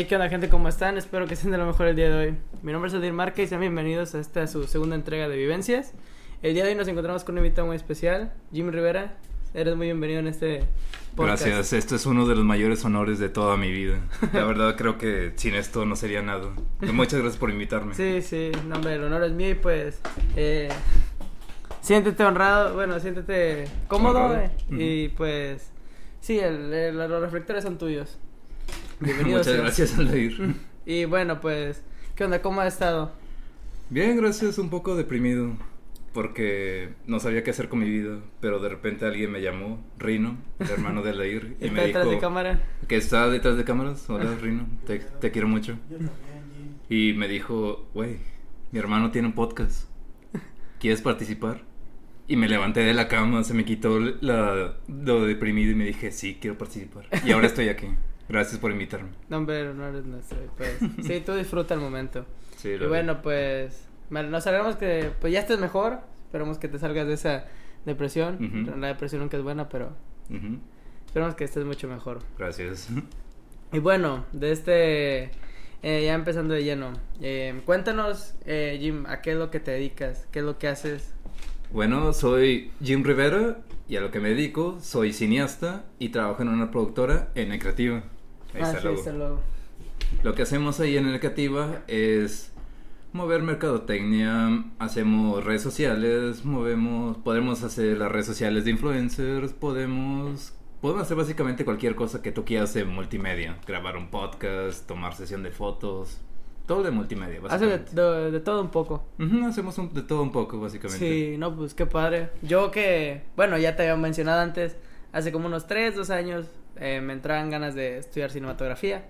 Hey, ¿qué onda, gente? ¿Cómo están? Espero que estén de lo mejor el día de hoy. Mi nombre es Adir Marca y sean bienvenidos a esta su segunda entrega de Vivencias. El día de hoy nos encontramos con un invitado muy especial, Jim Rivera. Eres muy bienvenido en este podcast. Gracias, esto es uno de los mayores honores de toda mi vida. La verdad creo que sin esto no sería nada. Muchas gracias por invitarme. Sí, sí, no, hombre, el honor es mío y pues... Eh, siéntete honrado, bueno, siéntete cómodo eh, Ujú. y pues... Sí, el- el- los reflectores son tuyos. Bienvenido Muchas gracias, Aldair. Y bueno, pues, ¿qué onda? ¿Cómo has estado? Bien, gracias, un poco deprimido. Porque no sabía qué hacer con mi vida. Pero de repente alguien me llamó, Rino, el hermano de Aldair. Y ¿Está me detrás de dijo cámara? que está detrás de cámaras. Hola, Rino, te, te quiero mucho. Y me dijo, güey, mi hermano tiene un podcast. ¿Quieres participar? Y me levanté de la cama, se me quitó la, lo deprimido y me dije, sí, quiero participar. Y ahora estoy aquí. Gracias por invitarme. No, hombre, el honor es nuestro. Pues, sí, tú disfruta el momento. Sí, Y bueno, pues, bueno, nos alegramos que pues ya estés mejor. Esperemos que te salgas de esa depresión. La depresión nunca es buena, pero Ujú, esperemos que estés mucho mejor. Gracias. Y bueno, de este, eh, ya empezando de lleno, eh, cuéntanos, eh, Jim, a qué es lo que te dedicas, qué es lo que haces. Bueno, soy Jim Rivera y a lo que me dedico, soy cineasta y trabajo en una productora en Creativa. Ahí ah, está el sí, logo. está el logo. Lo que hacemos ahí en el Creativa es mover mercadotecnia, hacemos redes sociales, movemos, podemos hacer las redes sociales de influencers, podemos podemos hacer básicamente cualquier cosa que tú quieras de multimedia, grabar un podcast, tomar sesión de fotos, todo de multimedia, Hace de, básicamente. de- de todo un poco. Ujú, hacemos un- de todo un poco, básicamente. Sí, no, pues qué padre. Yo que, bueno, ya te había mencionado antes, hace como unos 3, 2 años eh, me entraban ganas de estudiar cinematografía.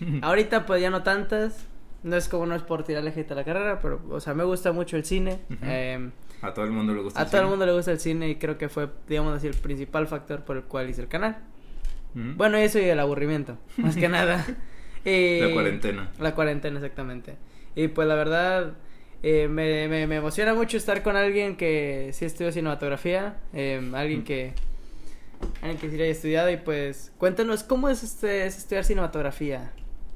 Ahorita pues ya no tantas, no es como no es por tirarle hate a la carrera, pero, o sea, me gusta mucho el cine. Eh, A todo el mundo le gusta. a el todo el mundo le gusta el cine y creo que fue, digamos así, el principal factor por el cual hice el canal. Ujú. Bueno, eso y el aburrimiento, más que nada. Y- La cuarentena. La cuarentena, exactamente. Y pues la verdad, eh, me, me, me emociona mucho estar con alguien que sí estudió cinematografía, eh, alguien que alguien que sí haya estudiado y pues cuéntanos cómo es, este, es estudiar cinematografía.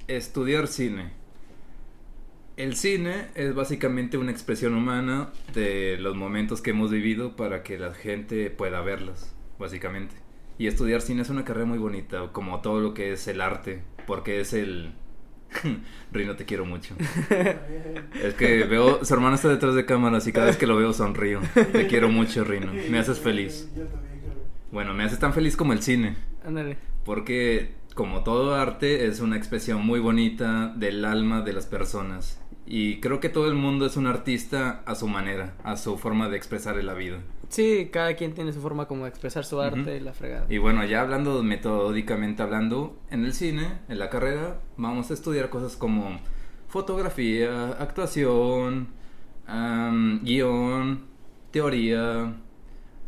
Estudiar cine. El cine es básicamente una expresión humana de los momentos que hemos vivido para que la gente pueda verlos, básicamente. Y estudiar cine es una carrera muy bonita, como todo lo que es el arte, porque es el... Rino, te quiero mucho. Es que veo, su hermano está detrás de cámaras y cada vez que lo veo sonrío. Te quiero mucho, Rino. Me haces feliz. Bueno, me haces tan feliz como el cine. Ándale. Porque como todo arte es una expresión muy bonita del alma de las personas. Y creo que todo el mundo es un artista a su manera, a su forma de expresar la vida. Sí, cada quien tiene su forma como de expresar su arte Ujú. y la fregada. Y bueno, ya hablando metódicamente hablando, en el cine, en la carrera, vamos a estudiar cosas como fotografía, actuación, am, guion, teoría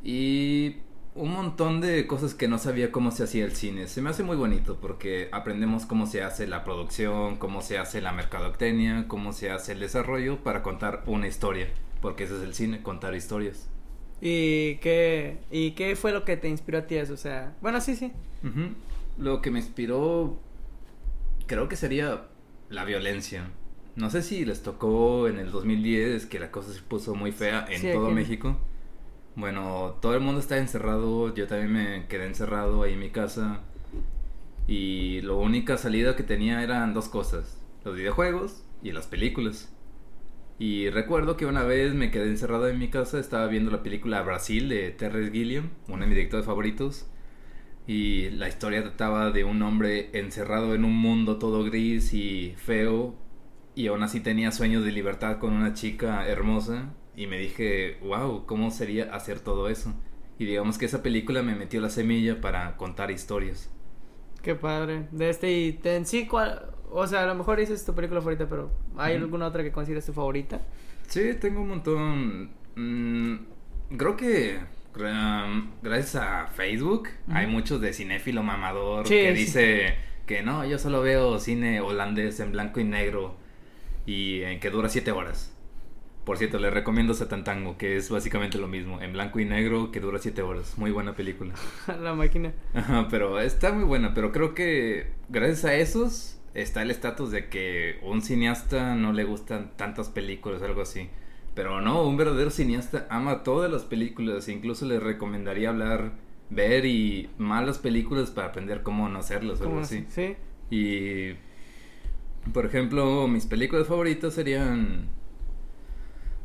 y un montón de cosas que no sabía cómo se hacía el cine. Se me hace muy bonito porque aprendemos cómo se hace la producción, cómo se hace la mercadotecnia, cómo se hace el desarrollo para contar una historia. Porque ese es el cine, contar historias. ¿Y qué, ¿Y qué fue lo que te inspiró a ti eso? O sea, bueno, sí, sí. Lo que me inspiró creo que sería la violencia. No sé si les tocó en el 2010 que la cosa se puso muy fea en Sí, todo aquí México. Bueno, todo el mundo está encerrado, yo también me quedé encerrado ahí en mi casa y la única salida que tenía eran dos cosas, los videojuegos y las películas. Y recuerdo que una vez me quedé encerrado en mi casa, estaba viendo la película Brasil de Terrence Gilliam, uno de mis directores favoritos. Y la historia trataba de un hombre encerrado en un mundo todo gris y feo. Y aún así tenía sueños de libertad con una chica hermosa. Y me dije, wow, ¿cómo sería hacer todo eso? Y digamos que esa película me metió la semilla para contar historias. Qué padre. De este y te- en sí, ¿cuál? O sea, a lo mejor dices tu película favorita, pero ¿hay alguna otra que consideres tu favorita? Sí, tengo un montón. Mm, creo que gra- gracias a Facebook hay muchos de cinéfilo mamador Sí, que sí. dice que no, yo solo veo cine holandés en blanco y negro y en que dura siete horas. Por cierto, le recomiendo Satantango, que es básicamente lo mismo, en blanco y negro, que dura siete horas. Muy buena película. la máquina. Ajá, pero está muy buena, pero creo que gracias a esos está el estatus de que un cineasta no le gustan tantas películas o algo así. Pero no, un verdadero cineasta ama todas las películas. Incluso le recomendaría hablar, ver y malas películas para aprender cómo no hacerlas o algo así. Sí. Y, por ejemplo, mis películas favoritas serían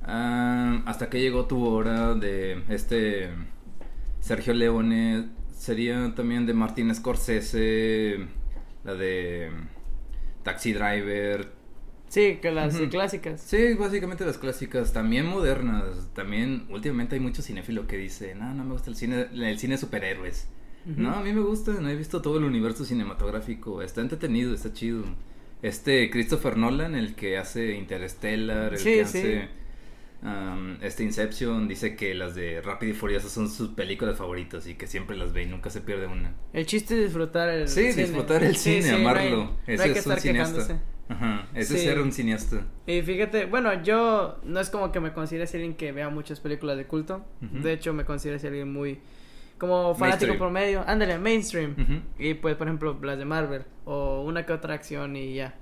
ah, Hasta que llegó tu hora de este Sergio Leone. Sería también de Martin Scorsese, la de Taxi Driver. Sí, que las clásicas. Sí, básicamente las clásicas, también modernas. También últimamente hay mucho cinéfilo que dice, no, no me gusta el cine, el cine de superhéroes. No, a mí me gusta, no he visto todo el universo cinematográfico, está entretenido, está chido. Este Christopher Nolan, el que hace Interstellar, el Sí, que sí. hace um, este Inception, dice que las de Rápido y Furioso son sus películas favoritas y que siempre las ve y nunca se pierde una. El chiste es disfrutar el Sí, cine. disfrutar el Sí, cine, sí, no amarlo. no hay, Ese que es un cineasta. quejándose. Ajá, ese es Sí. ser un cineasta. Y fíjate, bueno, yo no es como que me considere alguien que vea muchas películas de culto. De hecho, me considero alguien muy como fanático Mainstream. promedio. Ándale, mainstream. Y pues, por ejemplo, las de Marvel o una que otra acción y ya.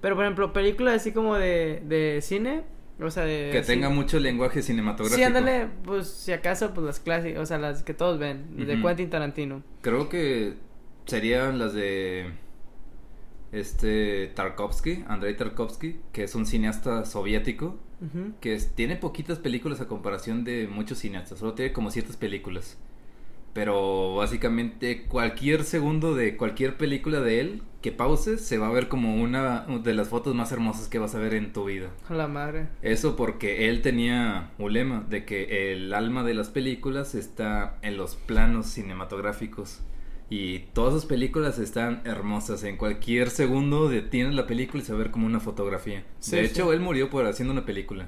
Pero, por ejemplo, películas así como de, de cine, o sea, de... Que tenga mucho lenguaje cinematográfico. Sí, ándale, pues si acaso, pues las clásicas, o sea, las que todos ven, de. Quentin Tarantino. Creo que serían las de este Tarkovsky, Andrei Tarkovsky, que es un cineasta soviético que es- tiene poquitas películas a comparación de muchos cineastas, solo tiene como ciertas películas. Pero básicamente cualquier segundo de cualquier película de él que pauses se va a ver como una de las fotos más hermosas que vas a ver en tu vida. A la madre. Eso porque él tenía un lema de que el alma de las películas está en los planos cinematográficos. Y todas sus películas están hermosas. En cualquier segundo detienes la película y se va a ver como una fotografía. Sí, de sí. hecho, él murió por haciendo una película.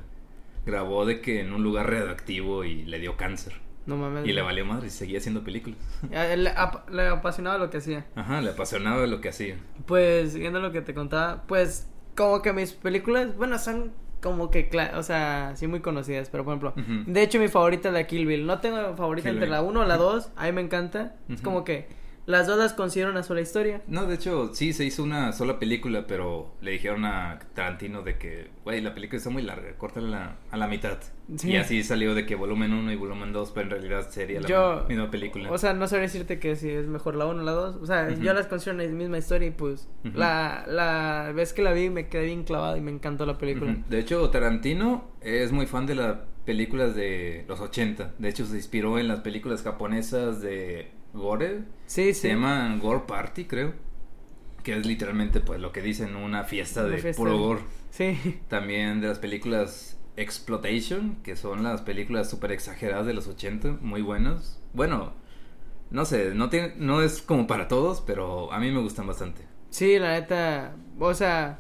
Grabó de que en un lugar radioactivo y le dio cáncer. No mames. Y le valió madre y seguía haciendo películas. Él Le, ap- le apasionaba lo que hacía. Ajá, le apasionaba lo que hacía. Pues, siguiendo lo que te contaba, pues, como que mis películas, bueno, son como que, o sea, sí muy conocidas, pero por ejemplo, de hecho mi favorita es la Kill Bill. No tengo favorita Kill entre Bill. la 1 o la 2, a mí me encanta. Es como que las dos las considero una sola historia. No, de hecho, sí, se hizo una sola película, pero le dijeron a Tarantino de que, güey, la película está muy larga, córtala a la mitad. Sí. Y así salió de que volumen 1 y volumen 2, pero en realidad sería la Yo- misma película. O sea, no sabría decirte que si es mejor la 1 o la 2. O sea, yo las considero la misma historia y pues la, la vez que la vi me quedé bien clavado y me encantó la película. De hecho, Tarantino es muy fan de las películas de los 80. De hecho, se inspiró en las películas japonesas de Gore. Sí, sí. Se llaman Gore Party, creo. Que es literalmente, pues, lo que dicen, una fiesta Una de fiesta. puro gore. Sí. También de las películas Exploitation, que son las películas súper exageradas de los 80, muy buenas. Bueno, no sé, no, tiene, no es como para todos, pero a mí me gustan bastante. Sí, la neta, o sea,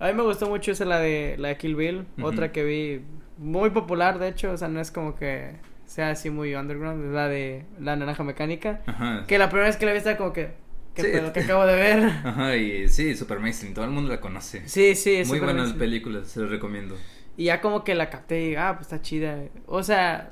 a mí me gustó mucho esa la de la de Kill Bill, otra que vi muy popular, de hecho, o sea, no es como que sea así muy underground, es la de la naranja mecánica, Ajá. que la primera vez que la vi estaba como que qué Sí. pedo que acabo de ver. Ajá, y sí, super mainstream, todo el mundo la conoce. Sí, sí, es muy buenas mainstream. películas, se las recomiendo. Y ya como que la capté y ah, pues está chida. O sea,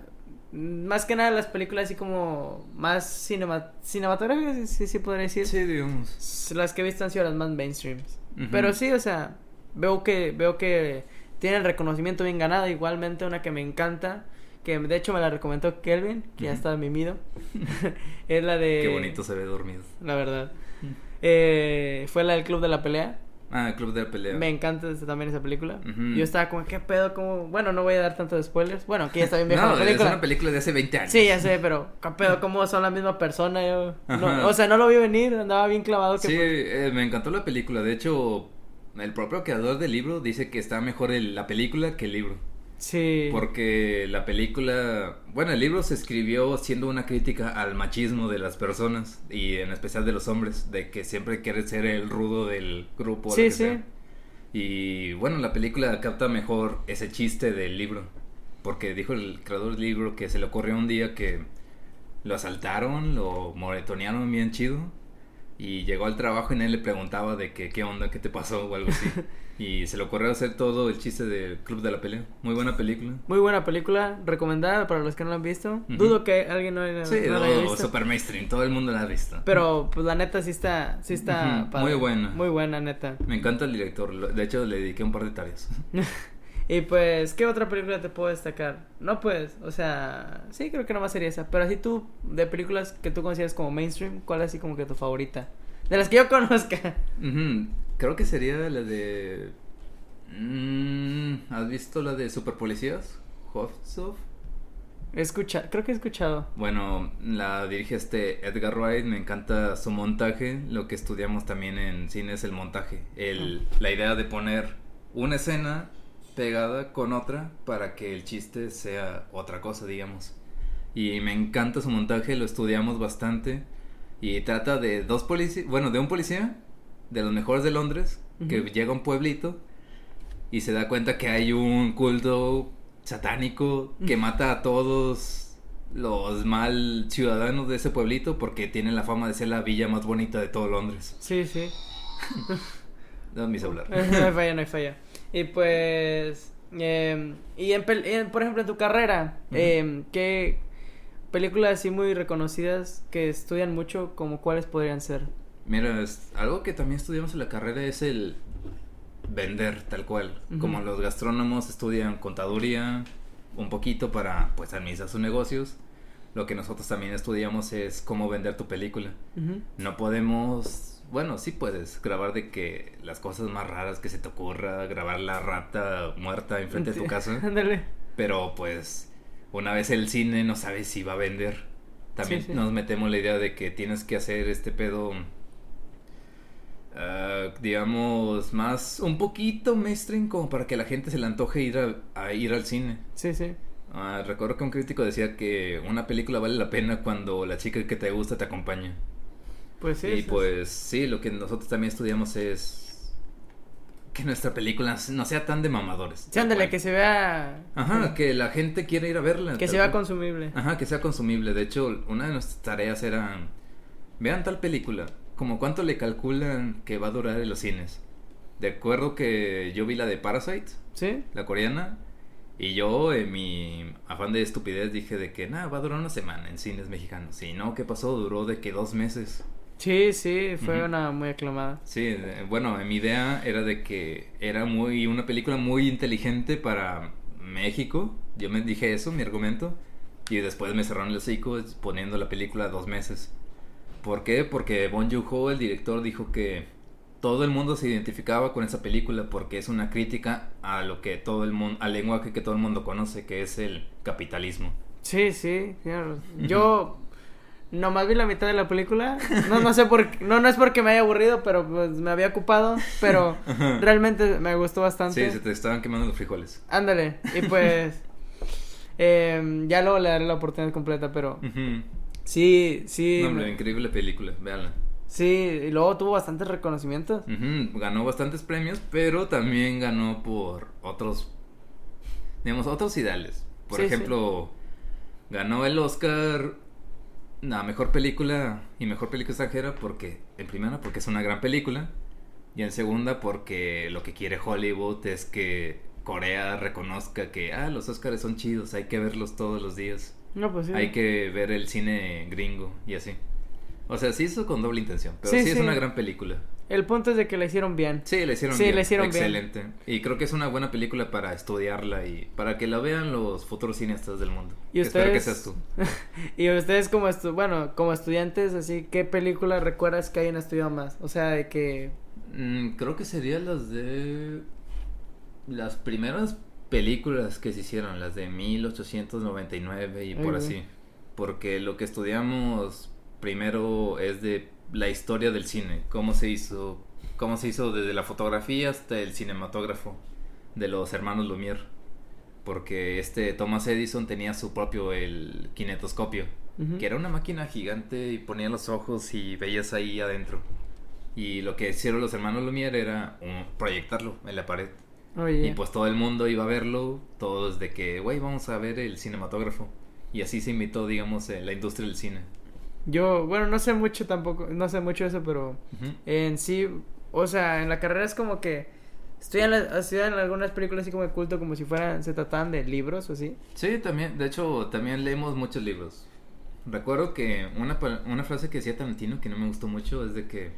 más que nada las películas así como más cinema cinematográficas, sí, sí, podría decir. Sí, digamos. Las que he visto han sido las más mainstreams. Pero sí, o sea, veo que veo que tiene el reconocimiento bien ganado. Igualmente una que me encanta, que de hecho me la recomendó Kelvin, que ya está mimido. es la de... Qué bonito se ve dormido. La verdad. Eh, fue la del Club de la Pelea. Ah, Club de la Pelea. Me encanta también esa película. Yo estaba como, ¿qué pedo? como Bueno, no voy a dar tantos spoilers. Bueno, aquí ya está bien vieja no, la película. es una película de hace 20 años. Sí, ya sé, pero ¿qué pedo? ¿Cómo son la misma persona? Yo, no- o sea, no lo vi venir, andaba bien clavado. Que Sí, eh, me encantó la película. De hecho, el propio creador del libro dice que está mejor el- la película que el libro. Sí. Porque la película, bueno, el libro se escribió siendo una crítica al machismo de las personas y en especial de los hombres, de que siempre quiere ser el rudo del grupo. Sí, sí. sea. Y bueno, la película capta mejor ese chiste del libro, porque dijo el creador del libro que se le ocurrió un día que lo asaltaron, lo moretonearon bien chido y llegó al trabajo y nadie le preguntaba de que qué onda, qué te pasó o algo así. y se le ocurrió hacer todo el chiste del Club de la Pelea. Muy buena película. Muy buena película, recomendada para los que no la han visto. Ujú. Dudo que alguien no, no Sí, la haya no, visto. super mainstream, todo el mundo la ha visto. Pero pues la neta sí está, sí está Ujú, padre. muy buena. Muy buena, neta. Me encanta el director, de hecho le dediqué un par de tareas. Y pues, ¿qué otra película te puedo destacar? No pues, o sea, sí creo que nomás sería esa. Pero así tú, de películas que tú consideras como mainstream, ¿cuál es así como que tu favorita? De las que yo conozca. Ujú, Creo que sería la de... Mm, ¿Has visto la de Super Policías? Hoffsoff. He escuchado, creo que he escuchado. Bueno, la dirige este Edgar Wright, me encanta su montaje. Lo que estudiamos también en cine es el montaje. El, la idea de poner una escena pegada con otra para que el chiste sea otra cosa, digamos. Y me encanta su montaje, lo estudiamos bastante. Y trata de dos policías, bueno, de un policía, de los mejores de Londres, que llega a un pueblito y se da cuenta que hay un culto satánico que mata a todos los mal ciudadanos de ese pueblito porque tiene la fama de ser la villa más bonita de todo Londres. Sí, sí. Dame mi celular. no hay falla, no hay falla. Y pues, eh, y en, en- por ejemplo, en tu carrera, eh, ¿qué películas así muy reconocidas que estudian mucho, como cuáles podrían ser? Mira, es- algo que también estudiamos en la carrera es el vender tal cual. Como los gastrónomos estudian contaduría un poquito para pues administrar sus negocios. Lo que nosotros también estudiamos es cómo vender tu película. No podemos, bueno, sí puedes grabar de que las cosas más raras que se te ocurra, grabar la rata muerta enfrente de tu casa, Ándale. pero pues una vez el cine no sabes si va a vender. También Sí, sí. nos metemos la idea de que tienes que hacer este pedo, ah, digamos, más, un poquito mainstream como para que la gente se le antoje ir a, a ir al cine. Sí, sí. Ah, recuerdo que un crítico decía que una película vale la pena cuando la chica que te gusta te acompaña. Pues sí. y pues sí, lo que nosotros también estudiamos es que nuestra película no sea tan de mamadores. Sí, ándale, que se vea. Ajá, que la gente quiera ir a verla. que tal se vea cual. consumible. Ajá, que sea consumible. De hecho, una de nuestras tareas era vean tal película, como cuánto le calculan que va a durar en los cines. De acuerdo que yo vi la de Parasite, ¿Sí? la coreana, y yo en mi afán de estupidez dije de que nada, va a durar una semana en cines mexicanos. Y no, ¿qué pasó? Duró de que dos meses. Sí, sí, fue una muy aclamada. Sí, bueno, mi idea era de que era muy una película muy inteligente para México. Yo me dije eso, mi argumento, y después me cerraron el hocico poniendo la película dos meses. ¿Por qué? Porque Bon Joon-ho, el director, dijo que todo el mundo se identificaba con esa película porque es una crítica a lo que todo el mundo, al lenguaje que todo el mundo conoce, que es el capitalismo. Sí, sí, claro. Yo nomás vi la mitad de la película. No, no sé por qué, no, no es porque me haya aburrido, pero pues me había ocupado. Pero realmente me gustó bastante. Sí, se te estaban quemando los frijoles. Ándale. Y pues em, ya luego le daré la oportunidad completa, pero sí, sí. No, hombre, increíble película, véanla. Sí, y luego tuvo bastantes reconocimientos. Ganó bastantes premios, pero también ganó por otros, digamos, otros ideales. Por Sí, ejemplo, ganó el Oscar a mejor película y mejor película extranjera porque, en primera, porque es una gran película y en segunda, porque lo que quiere Hollywood es que Corea reconozca que, ah, los Oscars son chidos, hay que verlos todos los días. No, pues sí. Hay que ver el cine gringo y así. O sea, sí hizo con doble intención, pero Sí, sí, es sí. una gran película. El punto es de que la hicieron bien. Sí, la hicieron Sí, bien. la hicieron bien. Excelente. Y creo que es una buena película para estudiarla y para que la vean los futuros cineastas del mundo. Y Espero que ustedes- seas tú. y ustedes como estu bueno, como estudiantes, así, ¿qué película recuerdas que hayan estudiado más? O sea, de que Mm, creo que serían las de... Las primeras películas que se hicieron, las de 1899 y Ay, por así. Porque lo que estudiamos primero es de la historia del cine, cómo se hizo, cómo se hizo desde la fotografía hasta el cinematógrafo de los hermanos Lumière. Porque este Thomas Edison tenía su propio el kinetoscopio, que era una máquina gigante y ponía los ojos y veías ahí adentro. Y lo que hicieron los hermanos Lumière era proyectarlo en la pared. Y pues todo el mundo iba a verlo, todos de que, güey, vamos a ver el cinematógrafo. Y así se invitó, digamos, eh, la industria del cine. Yo, bueno, no sé mucho tampoco, no sé mucho eso, pero en sí, o sea, en la carrera es como que estudian, la- estudian algunas películas así como de culto como si fueran, se trataban de libros o así. Sí, también, de hecho, también leemos muchos libros. Recuerdo que una, una frase que decía Tarantino que no me gustó mucho es de que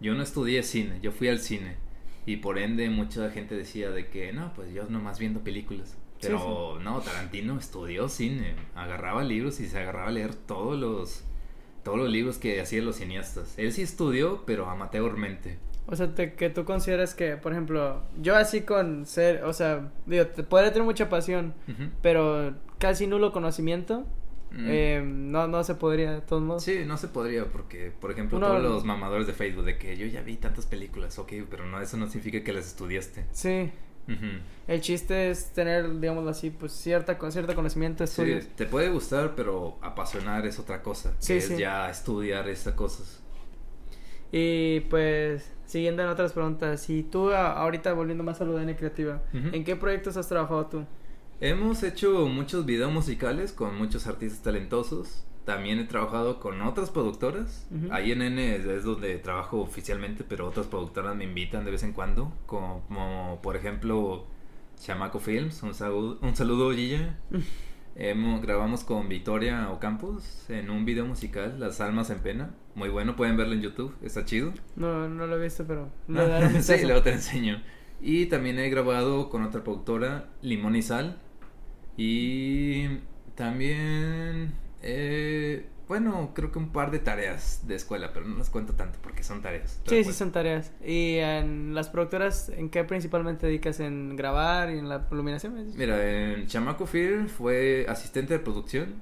yo no estudié cine, yo fui al cine. Y por ende mucha gente decía de que no, pues yo nomás viendo películas. Sí, Pero no, Tarantino estudió cine, agarraba libros y se agarraba a leer todos los, todos los libros que hacían los cineastas. Él sí estudió, pero amateurmente. O sea, te- que tú consideras que, por ejemplo, yo así con ser, o sea, digo, te, podría tener mucha pasión, pero casi nulo conocimiento, Mm. eh, no, no se podría de todos modos. Sí, no se podría porque, por ejemplo, Uno- todos los mamadores de Facebook de que yo ya vi tantas películas, ok, pero no, eso no significa que las estudiaste. Sí, El chiste es tener, digámoslo así, pues cierta, cierto conocimiento, Sí, estudios. te puede gustar, pero apasionar es otra cosa. Sí, que es sí. ya estudiar esas cosas. Y pues, siguiendo en otras preguntas, y tú ahorita volviendo más a lo de N Creativa. ¿en qué proyectos has trabajado tú? Hemos hecho muchos videos musicales con muchos artistas talentosos. También he trabajado con otras productoras. Ujú. Ahí en N es, es donde trabajo oficialmente, pero otras productoras me invitan de vez en cuando. Como, por ejemplo Chamaco Films. Un saludo, un saludo Gilla. Hemos, grabamos con Victoria Ocampos en un video musical, Las Almas en Pena. Muy bueno, pueden verlo en YouTube, está chido. No, no lo he visto, pero un sí, luego te enseño. Y también he grabado con otra productora, Limón y Sal. Y también, eh, bueno, creo que un par de tareas de escuela, pero no las cuento tanto porque son tareas. Sí, sí, son tareas. ¿Y en las productoras, en qué principalmente dedicas? ¿En grabar y en la iluminación? Mira, en Chamaco Film fue asistente de producción.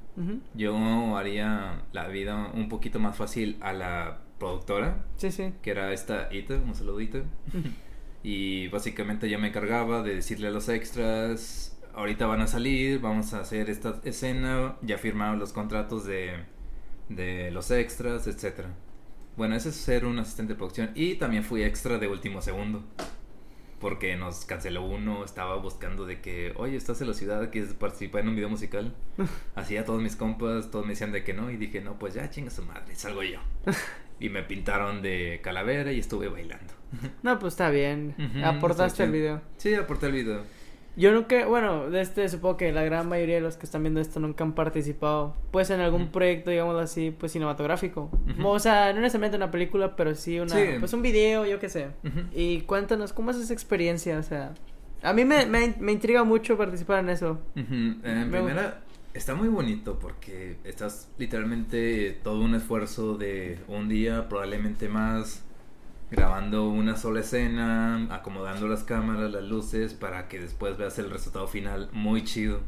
Yo haría la vida un poquito más fácil a la productora, Sí, sí. que era esta Ita, un saludito. Y básicamente yo me encargaba de decirle a los extras, ahorita van a salir, vamos a hacer esta escena, ya firmaron los contratos de, de los extras, etcétera. Bueno, ese es ser un asistente de producción. Y también fui extra de último segundo. Porque nos canceló uno, estaba buscando de que, oye, estás en la ciudad, quieres participar en un video musical. Así a todos mis compas, todos me decían de que no. Y dije, no, pues ya chinga su madre, salgo yo. Y me pintaron de calavera y estuve bailando. No, pues está bien. Aportaste el video. Sí, aporté el video. Yo nunca, bueno, de este supongo que la gran mayoría de los que están viendo esto nunca han participado, pues en algún proyecto, digámoslo así, pues cinematográfico. O sea, no necesariamente una película, pero sí una, Sí. pues un video, yo qué sé. Y cuéntanos, ¿cómo es esa experiencia? O sea, a mí me, me, me intriga mucho participar en eso. En Me primera, está muy bonito porque estás literalmente todo un esfuerzo de un día, probablemente más, grabando una sola escena, acomodando las cámaras, las luces, para que después veas el resultado final muy chido.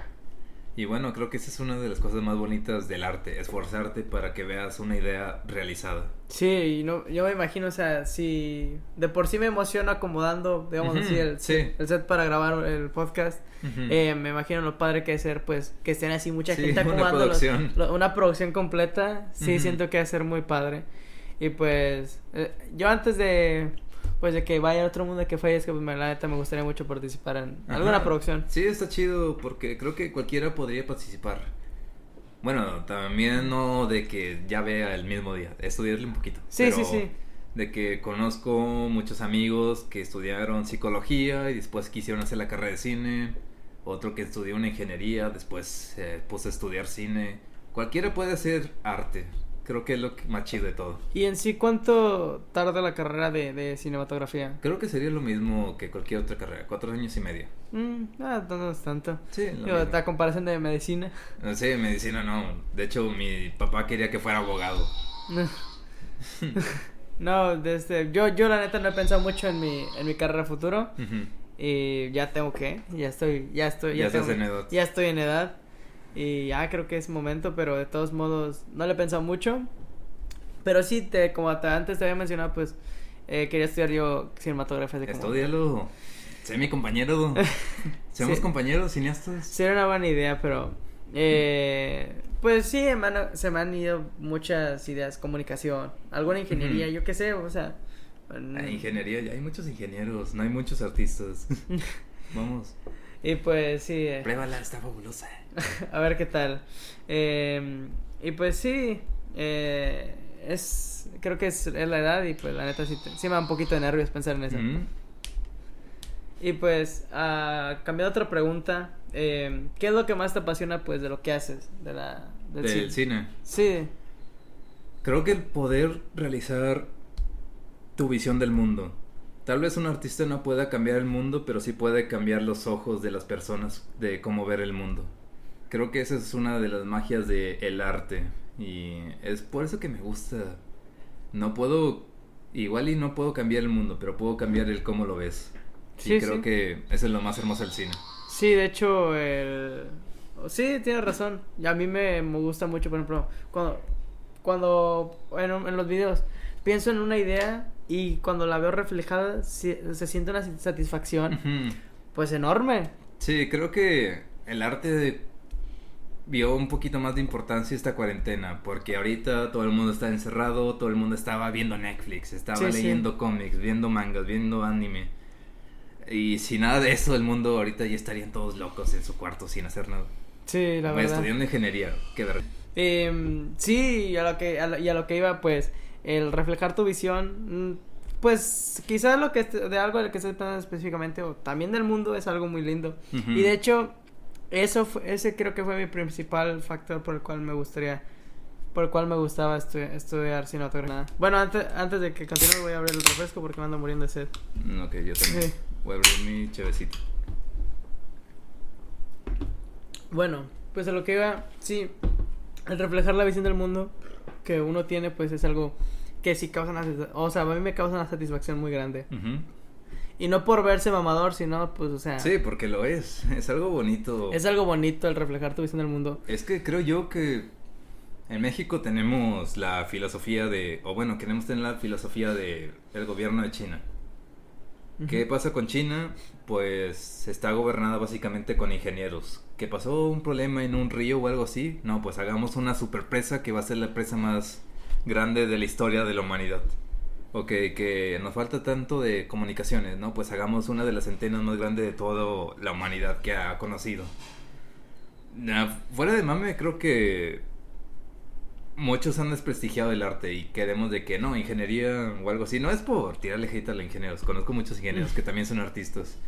Y bueno, creo que esa es una de las cosas más bonitas del arte, esforzarte para que veas una idea realizada. Sí, y no, yo me imagino, o sea, si de por sí me emociona acomodando, digamos así, el, sí. el set para grabar el podcast, eh, me imagino lo padre que es ser, pues, que estén así mucha Sí, gente una acomodando los- producción. lo- una producción completa, sí siento que va a ser muy padre. Y pues, eh, yo antes de, pues, de que vaya a otro mundo que fallezca, pues, me- la neta me gustaría mucho participar en Ajá. alguna producción. Sí, está chido porque creo que cualquiera podría participar. Bueno, también no de que ya vea el mismo día, estudiarle un poquito. Sí, pero sí, sí. De que conozco muchos amigos que estudiaron psicología y después quisieron hacer la carrera de cine. Otro que estudió una ingeniería, después se puso a estudiar cine. Cualquiera puede hacer arte. Creo que es lo más chido de todo. Y en sí, ¿cuánto tarda la carrera de, de cinematografía? Creo que sería lo mismo que cualquier otra carrera, cuatro años y medio. Mm, ah, no, no es tanto. Sí, lo Digo, mismo. a comparación de medicina. No sé, medicina no. De hecho, mi papá quería que fuera abogado. No, desde, yo, yo la neta no he pensado mucho en mi, en mi carrera futuro. Y ya tengo que, ya estoy, ya estoy, Ya estás tengo- en edad. Ya estoy en edad. Y ya creo que es momento, pero de todos modos no le he pensado mucho. Pero sí, te, como te- antes te había mencionado, pues eh, quería estudiar yo cinematografía. Estudialo. Sé mi compañero. Seamos Sí. compañeros, cineastas. Sería una buena idea, pero eh, pues sí, han- se me han ido muchas ideas, comunicación, alguna ingeniería, yo qué sé, o sea. Ah, ingeniería, ya hay muchos ingenieros, no hay muchos artistas. Vamos. Y pues sí, eh, Pruébala, está fabulosa. a ver qué tal. Eh, y pues sí, Eh, es, creo que es, es la edad y pues la neta sí, sí me da un poquito de nervios pensar en eso. Y pues, ah, cambiando a otra pregunta, eh, ¿qué es lo que más te apasiona pues de lo que haces? De la, del Del cine? cine. Sí, Creo que el poder realizar tu visión del mundo. Tal vez un artista no pueda cambiar el mundo, pero sí puede cambiar los ojos de las personas de cómo ver el mundo. Creo que esa es una de las magias del arte. Y es por eso que me gusta. No puedo, igual y no puedo cambiar el mundo, pero puedo cambiar el cómo lo ves. Sí, y creo sí. que eso es lo más hermoso del cine. sí, de hecho, el... Sí, tienes razón. A mí me, me gusta mucho, por ejemplo, cuando, cuando en, en los videos pienso en una idea y cuando la veo reflejada si- se siente una satisfacción pues enorme. Sí, creo que el arte vio un poquito más de importancia esta cuarentena, porque ahorita todo el mundo está encerrado, todo el mundo estaba viendo Netflix, estaba Sí, sí. leyendo cómics, viendo mangas, viendo anime. Y sin nada de eso, el mundo ahorita ya estarían todos locos en su cuarto sin hacer nada. Sí, la verdad. Estudiando ingeniería, qué ver. Eh, sí, y a lo que a lo- y a lo que iba, pues, el reflejar tu visión, mm, pues, quizás lo que de algo del que estés pensando específicamente o también del mundo es algo muy lindo. Ujú. Y de hecho, eso fue- ese creo que fue mi principal factor por el cual me gustaría por el cual me gustaba estu- estudiar cinematografía. Bueno, antes, antes de que continúe voy a abrir el refresco porque me ando muriendo de sed. Mm, Ok, yo también. Sí. Voy a abrir mi chevecito. Bueno, pues a lo que iba, sí, el reflejar la visión del mundo que uno tiene, pues es algo que sí causa una, o sea, a mí me causa una satisfacción muy grande. Y no por verse mamador, sino, pues, o sea, Sí, porque lo es. Es algo bonito. es algo bonito el reflejar tu visión del mundo. Es que creo yo que en México tenemos la filosofía de, o bueno, queremos tener la filosofía de el gobierno de China. ¿Qué pasa con China? Pues está gobernada básicamente con ingenieros. ¿Que pasó un problema en un río o algo así? No, pues hagamos una superpresa que va a ser la presa más grande de la historia de la humanidad. O que, que nos falta tanto de comunicaciones, ¿no? Pues hagamos una de las antenas más grandes de toda la humanidad que ha conocido. Fuera de mame, creo que muchos han desprestigiado el arte y queremos de que no, ingeniería o algo así. No es por tirarle hate a los ingenieros, conozco muchos ingenieros que también son artistas.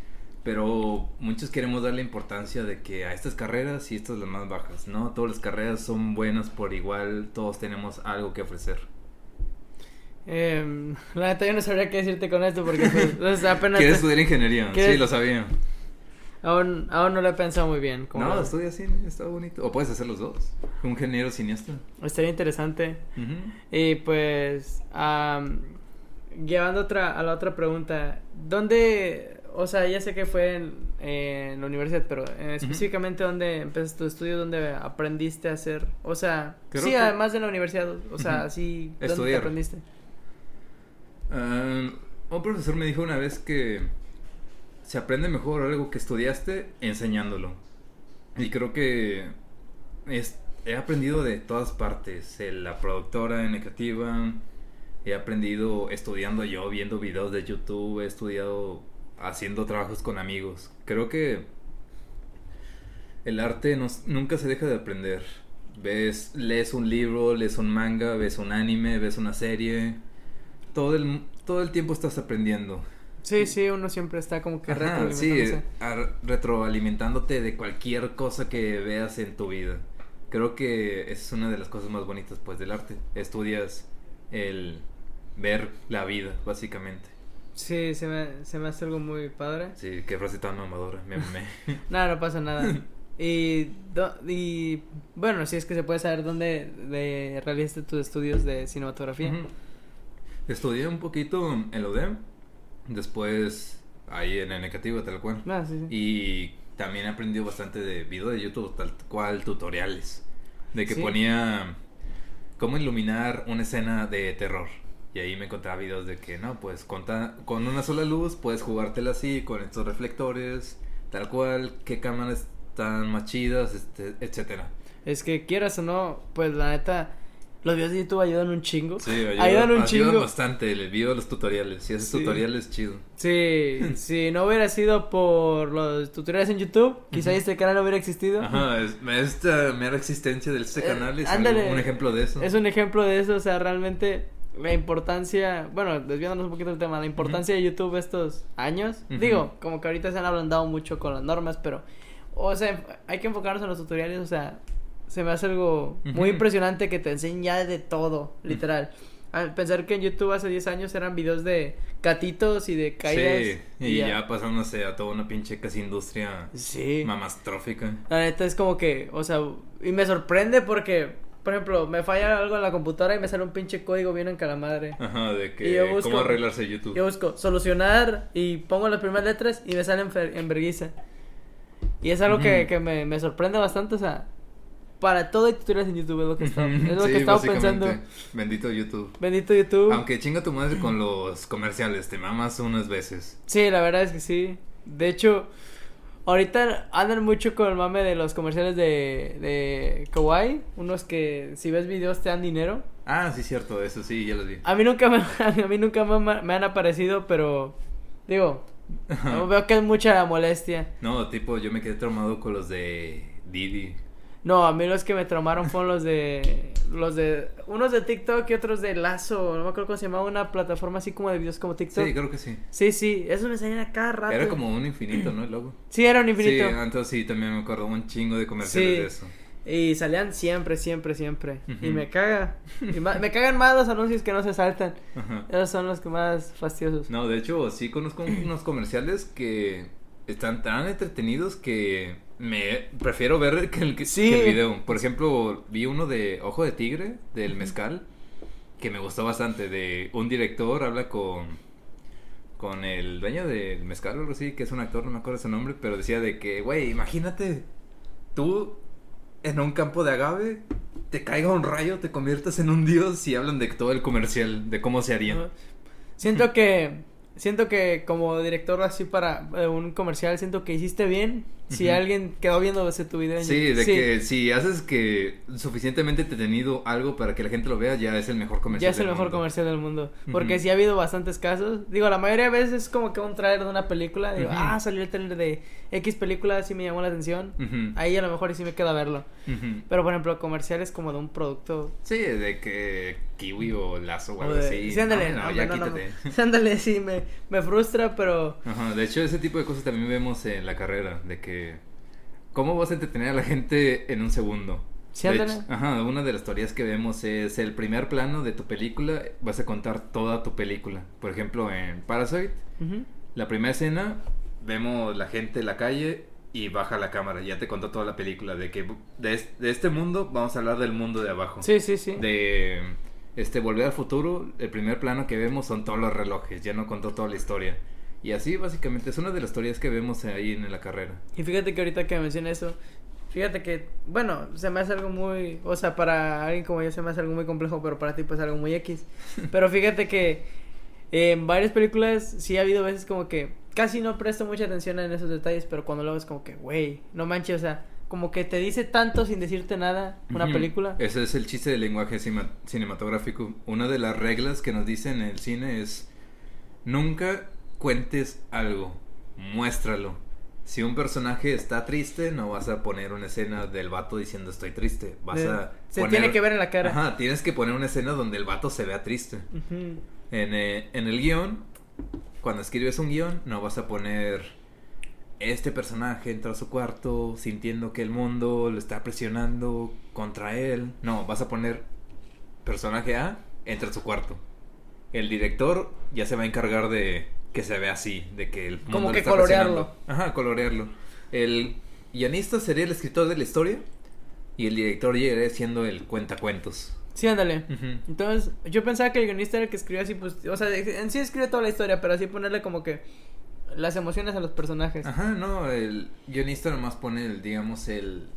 Pero muchos queremos darle importancia de que a estas carreras y estas las más bajas, ¿no? Todas las carreras son buenas por igual, todos tenemos algo que ofrecer. Em, la neta, yo no sabría qué decirte con esto porque, pues, apenas. ¿Quieres estudiar ingeniería? ¿Quieres- Sí, lo sabía. aún, aún no lo he pensado muy bien. como No, estudia cine, está bonito. O puedes hacer los dos. Un ingeniero cineasta. Estaría interesante. Y pues, am, llevando otra, a la otra pregunta, ¿dónde, o sea, ya sé que fue en, en la universidad, pero eh, específicamente dónde empezaste tu estudio, dónde aprendiste a hacer, o sea, Creo sí, que- además de la universidad, o sea, Ujú. sí, ¿dónde te aprendiste? Ah, un profesor me dijo una vez que se aprende mejor algo que estudiaste enseñándolo. Y creo que he aprendido de todas partes. En la productora en Ecativa, he aprendido estudiando yo, viendo videos de YouTube, he estudiado haciendo trabajos con amigos. Creo que el arte nunca se deja de aprender. Ves, lees un libro, lees un manga, ves un anime, ves una serie. Todo el, todo el tiempo estás aprendiendo. Sí, sí, uno siempre está como que Ajá, retroalimentándose. retroalimentándote de cualquier cosa que veas en tu vida. Creo que es una de las cosas más bonitas pues del arte. Estudias el ver la vida, básicamente. Sí, se me, se me hace algo muy padre. Sí, qué frase tan mamadora, me amé. Nada, no pasa nada. Y, do- y bueno, si es que se puede saber dónde de, realizaste tus estudios de cinematografía. Estudié un poquito en la UDEM, después ahí en el negativo tal cual. Ah, sí, sí. Y también he aprendido bastante de videos de YouTube, tal cual tutoriales. De que Sí. ponía cómo iluminar una escena de terror. Y ahí me encontraba videos de que no, pues con, ta- con una sola luz puedes jugártela así, con estos reflectores, tal cual, qué cámaras están más chidas, este, etcétera. Es que quieras o no, pues la neta, Los videos de YouTube ayudan un chingo. Sí, ayuda, ayudan un ayuda chingo. bastante el video de los tutoriales. Si haces Sí. tutoriales, chido. Sí, si no hubiera sido por los tutoriales en YouTube, quizá este canal no hubiera existido. Ajá, es- esta mera existencia de este Eh, canal es ándale. un ejemplo de eso. Es un ejemplo de eso, o sea, realmente la importancia, bueno, desviándonos un poquito del tema, la importancia de YouTube estos años. Digo, como que ahorita se han ablandado mucho con las normas, pero, o sea, hay que enfocarnos en los tutoriales, o sea, se me hace algo muy impresionante que te enseñen ya de todo, literal. Al pensar que en YouTube hace 10 años eran videos de gatitos y de caídas. Sí, y ya pasándose a toda una pinche casi industria Sí. mamastrófica. La neta es como que, o sea, y me sorprende porque, por ejemplo, me falla algo en la computadora y me sale un pinche código bien en calamadre. Ajá, de Y que yo busco- cómo arreglarse YouTube. Yo busco solucionar y pongo las primeras letras y me sale en, en vergüenza. Y es algo que, que me, me sorprende bastante, o sea, para todo hay tutoriales en YouTube, es lo que estaba, es lo sí, que estaba básicamente. pensando. Bendito YouTube. Bendito YouTube. Aunque chinga tu madre con los comerciales, te mamas unas veces. Sí, la verdad es que sí. De hecho, ahorita andan mucho con el mame de los comerciales de, de Kawaii, unos que si ves videos te dan dinero. Ah, sí, cierto, eso sí, ya los vi. A mí nunca me, a mí nunca me, me han aparecido, pero digo, veo que es mucha molestia. No, tipo, yo me quedé traumado con los de Didi. No, a mí los que me traumaron fueron los de los de unos de TikTok y otros de Lazo, no me acuerdo cómo se llamaba una plataforma así como de videos como TikTok. Sí, creo que sí. Sí, sí, eso me salía cada rato. Era como un infinito, ¿no? El logo. Sí, era un infinito. Sí, entonces sí, también me acuerdo un chingo de comerciales Sí. de eso. Y salían siempre, siempre, siempre. Y me caga. Y me cagan más los anuncios que no se saltan. Ajá. Esos son los que más fastidiosos. No, de hecho, sí conozco unos comerciales que están tan entretenidos que me prefiero ver que el, que, Sí. que el video. Por ejemplo, vi uno de Ojo de Tigre, del Mezcal, que me gustó bastante. De un director habla con, con el dueño del Mezcal o algo así, que es un actor, no me acuerdo su nombre, pero decía de que, güey, imagínate tú en un campo de agave, te caiga un rayo, te conviertas en un dios y hablan de todo el comercial, de cómo se haría. Ajá. Siento que siento que como director así para eh, un comercial siento que hiciste bien si alguien quedó viendo ese tu video. en Sí, YouTube. de que si haces que suficientemente entretenido algo para que la gente lo vea, ya es el mejor comercial. ya es el del mejor mundo. comercial del mundo. Porque Ujú. sí ha habido bastantes casos. Digo, la mayoría de veces es como que un trailer de una película. Digo, ah, salió el trailer de X película, sí me llamó la atención. Ahí a lo mejor sí me queda verlo. Pero por ejemplo, comerciales como de un producto. Sí, de que Kiwi o Lazo o algo de- así. Sí, ándale, No, no, ya no, quítate. ándale, sí, me, me frustra, pero. Ajá, de hecho, ese tipo de cosas también vemos en la carrera, de que... ¿Cómo vas a entretener a la gente en un segundo? Sí, hecho, ajá, una de las teorías que vemos es el primer plano de tu película, vas a contar toda tu película. Por ejemplo, en Parasite, Ujú. La primera escena, vemos la gente en la calle y baja la cámara. Ya te contó toda la película. De que de, es- de este mundo vamos a hablar del mundo de abajo. Sí, sí, sí. De este Volver al Futuro, el primer plano que vemos son todos los relojes. Ya no contó toda la historia. Y así básicamente es una de las teorías que vemos ahí en la carrera. Y fíjate que ahorita que mencioné eso, fíjate que, bueno, se me hace algo muy, o sea, para alguien como yo se me hace algo muy complejo, pero para ti pues algo muy X. Pero fíjate que en varias películas sí ha habido veces como que casi no presto mucha atención en esos detalles, pero cuando lo ves como que, güey, no manches, o sea, como que te dice tanto sin decirte nada una Ujú. película. Ese es el chiste del lenguaje cinematográfico. Una de las reglas que nos dicen en el cine es nunca cuentes algo, muéstralo. Si un personaje está triste, no vas a poner una escena del vato diciendo estoy triste. Vas De- a se poner- tiene que ver en la cara. Ajá, tienes que poner una escena donde el vato se vea triste. En, eh, en el guion, cuando escribes un guion, no vas a poner este personaje entra a su cuarto sintiendo que el mundo lo está presionando contra él. No, vas a poner personaje A entra a su cuarto. El director ya se va a encargar de que se vea así, de que el mundo Como que está colorearlo. Ajá, colorearlo. El guionista sería el escritor de la historia y el director llegaría siendo el cuentacuentos. Sí, ándale. Entonces, yo pensaba que el guionista era el que escribía así, pues, o sea, en sí escribe toda la historia, pero así ponerle como que las emociones a los personajes. Ajá, no, el guionista nomás pone el, digamos, el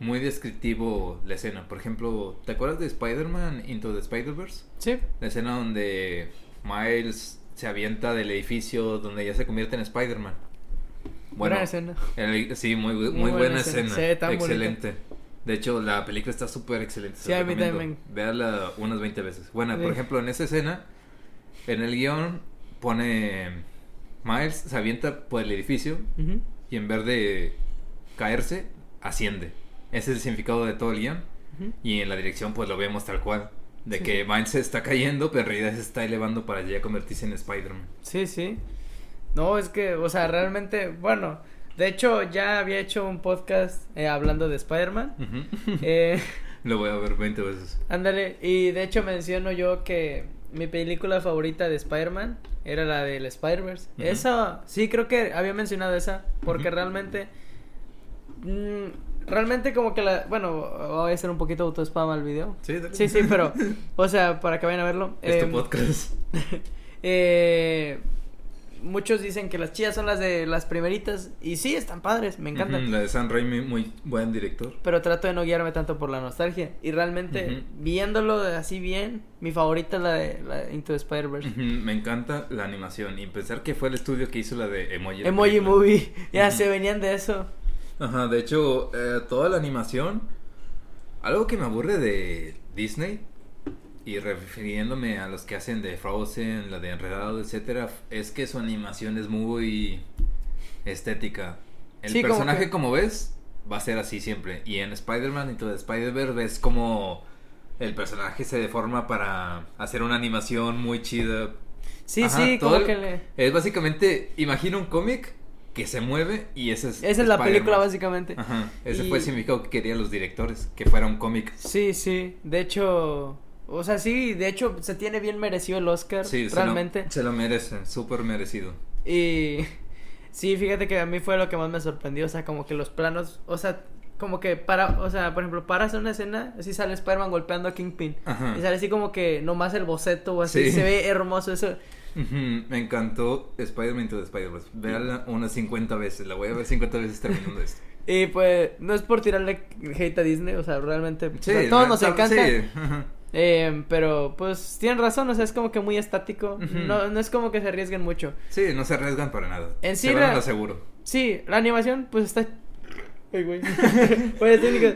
muy descriptivo la escena. Por ejemplo, ¿te acuerdas de Spider-Man Into the Spider-Verse? Sí, La escena donde Miles se avienta del edificio donde ya se convierte en Spider-Man. Bueno, buena escena. el- sí, muy, muy, Muy buena buena escena. bonita. Excelente. De hecho, la película está súper excelente. Sí, a mí también. Unas 20 veces. Bueno, Sí. por ejemplo, en esa escena, en el guion pone... Miles se avienta por el edificio y en vez de caerse, asciende. Ese es el significado de todo el guion. Y en la dirección pues lo vemos tal cual. De Sí. que Miles se está cayendo, pero en realidad se está elevando para ya convertirse en Spider-Man. Sí, sí. No, es que, o sea, realmente, bueno, de hecho ya había hecho un podcast eh, hablando de Spider-Man. Eh, Lo voy a ver 20 veces. ándale, y de hecho menciono yo que mi película favorita de Spider-Man era la del Spider-Verse. Esa, sí, creo que había mencionado esa, porque realmente, mm, realmente como que la, bueno, voy a hacer un poquito auto-spam al video. Sí, dale. Sí, sí, pero, o sea, para que vayan a verlo. Es tu em, podcast. eh, muchos dicen que las chidas son las de las primeritas. Y sí, están padres, me encantan. La de Sam Raimi, muy buen director. Pero trato de no guiarme tanto por la nostalgia. Y realmente, viéndolo así bien, mi favorita es la de, la Into the Spider-Verse. Me encanta la animación. Y pensar que fue el estudio que hizo la de Emoji. Emoji. Movie. Ya se venían de eso. Ajá, de hecho, eh, toda la animación. Algo que me aburre de Disney. Y refiriéndome a los que hacen de Frozen, la de Enredado, etcétera, es que su animación es muy estética. El Sí, como personaje, que- como ves, va a ser así siempre. Y en Spider-Man y todo Spider-Verse ves como el personaje se deforma para hacer una animación muy chida. Sí, Ajá, sí, todo como el- que le... Es básicamente, imagina un cómic que se mueve y ese es. Esa es la película, básicamente. Ajá, ese Y- fue el significado que querían los directores, que fuera un cómic. Sí, sí. De hecho... O sea, sí, de hecho, se tiene bien merecido el Oscar. Sí, se realmente. lo, se lo merece, súper merecido. Y sí, fíjate que a mí fue lo que más me sorprendió, o sea, como que los planos, o sea, como que para, o sea, por ejemplo, paras en una escena, así sale Spider-Man golpeando a Kingpin. Ajá. Y sale así como que nomás el boceto o así, Sí. se ve hermoso eso. Me encantó Spider-Man to the Spider-Verse. Véala unas 50 veces, la voy a ver 50 veces terminando esto. Y pues, no es por tirarle hate a Disney, o sea, realmente, o sea, Sí, todos nos sí, encanta. ajá. Eh, pero pues tienen razón, o sea, es como que muy estático. No, no es como que se arriesguen mucho. Sí, no se arriesgan para nada. En sí se van a la- seguro. Sí, la animación, pues está. Ay, güey. Pues, técnica.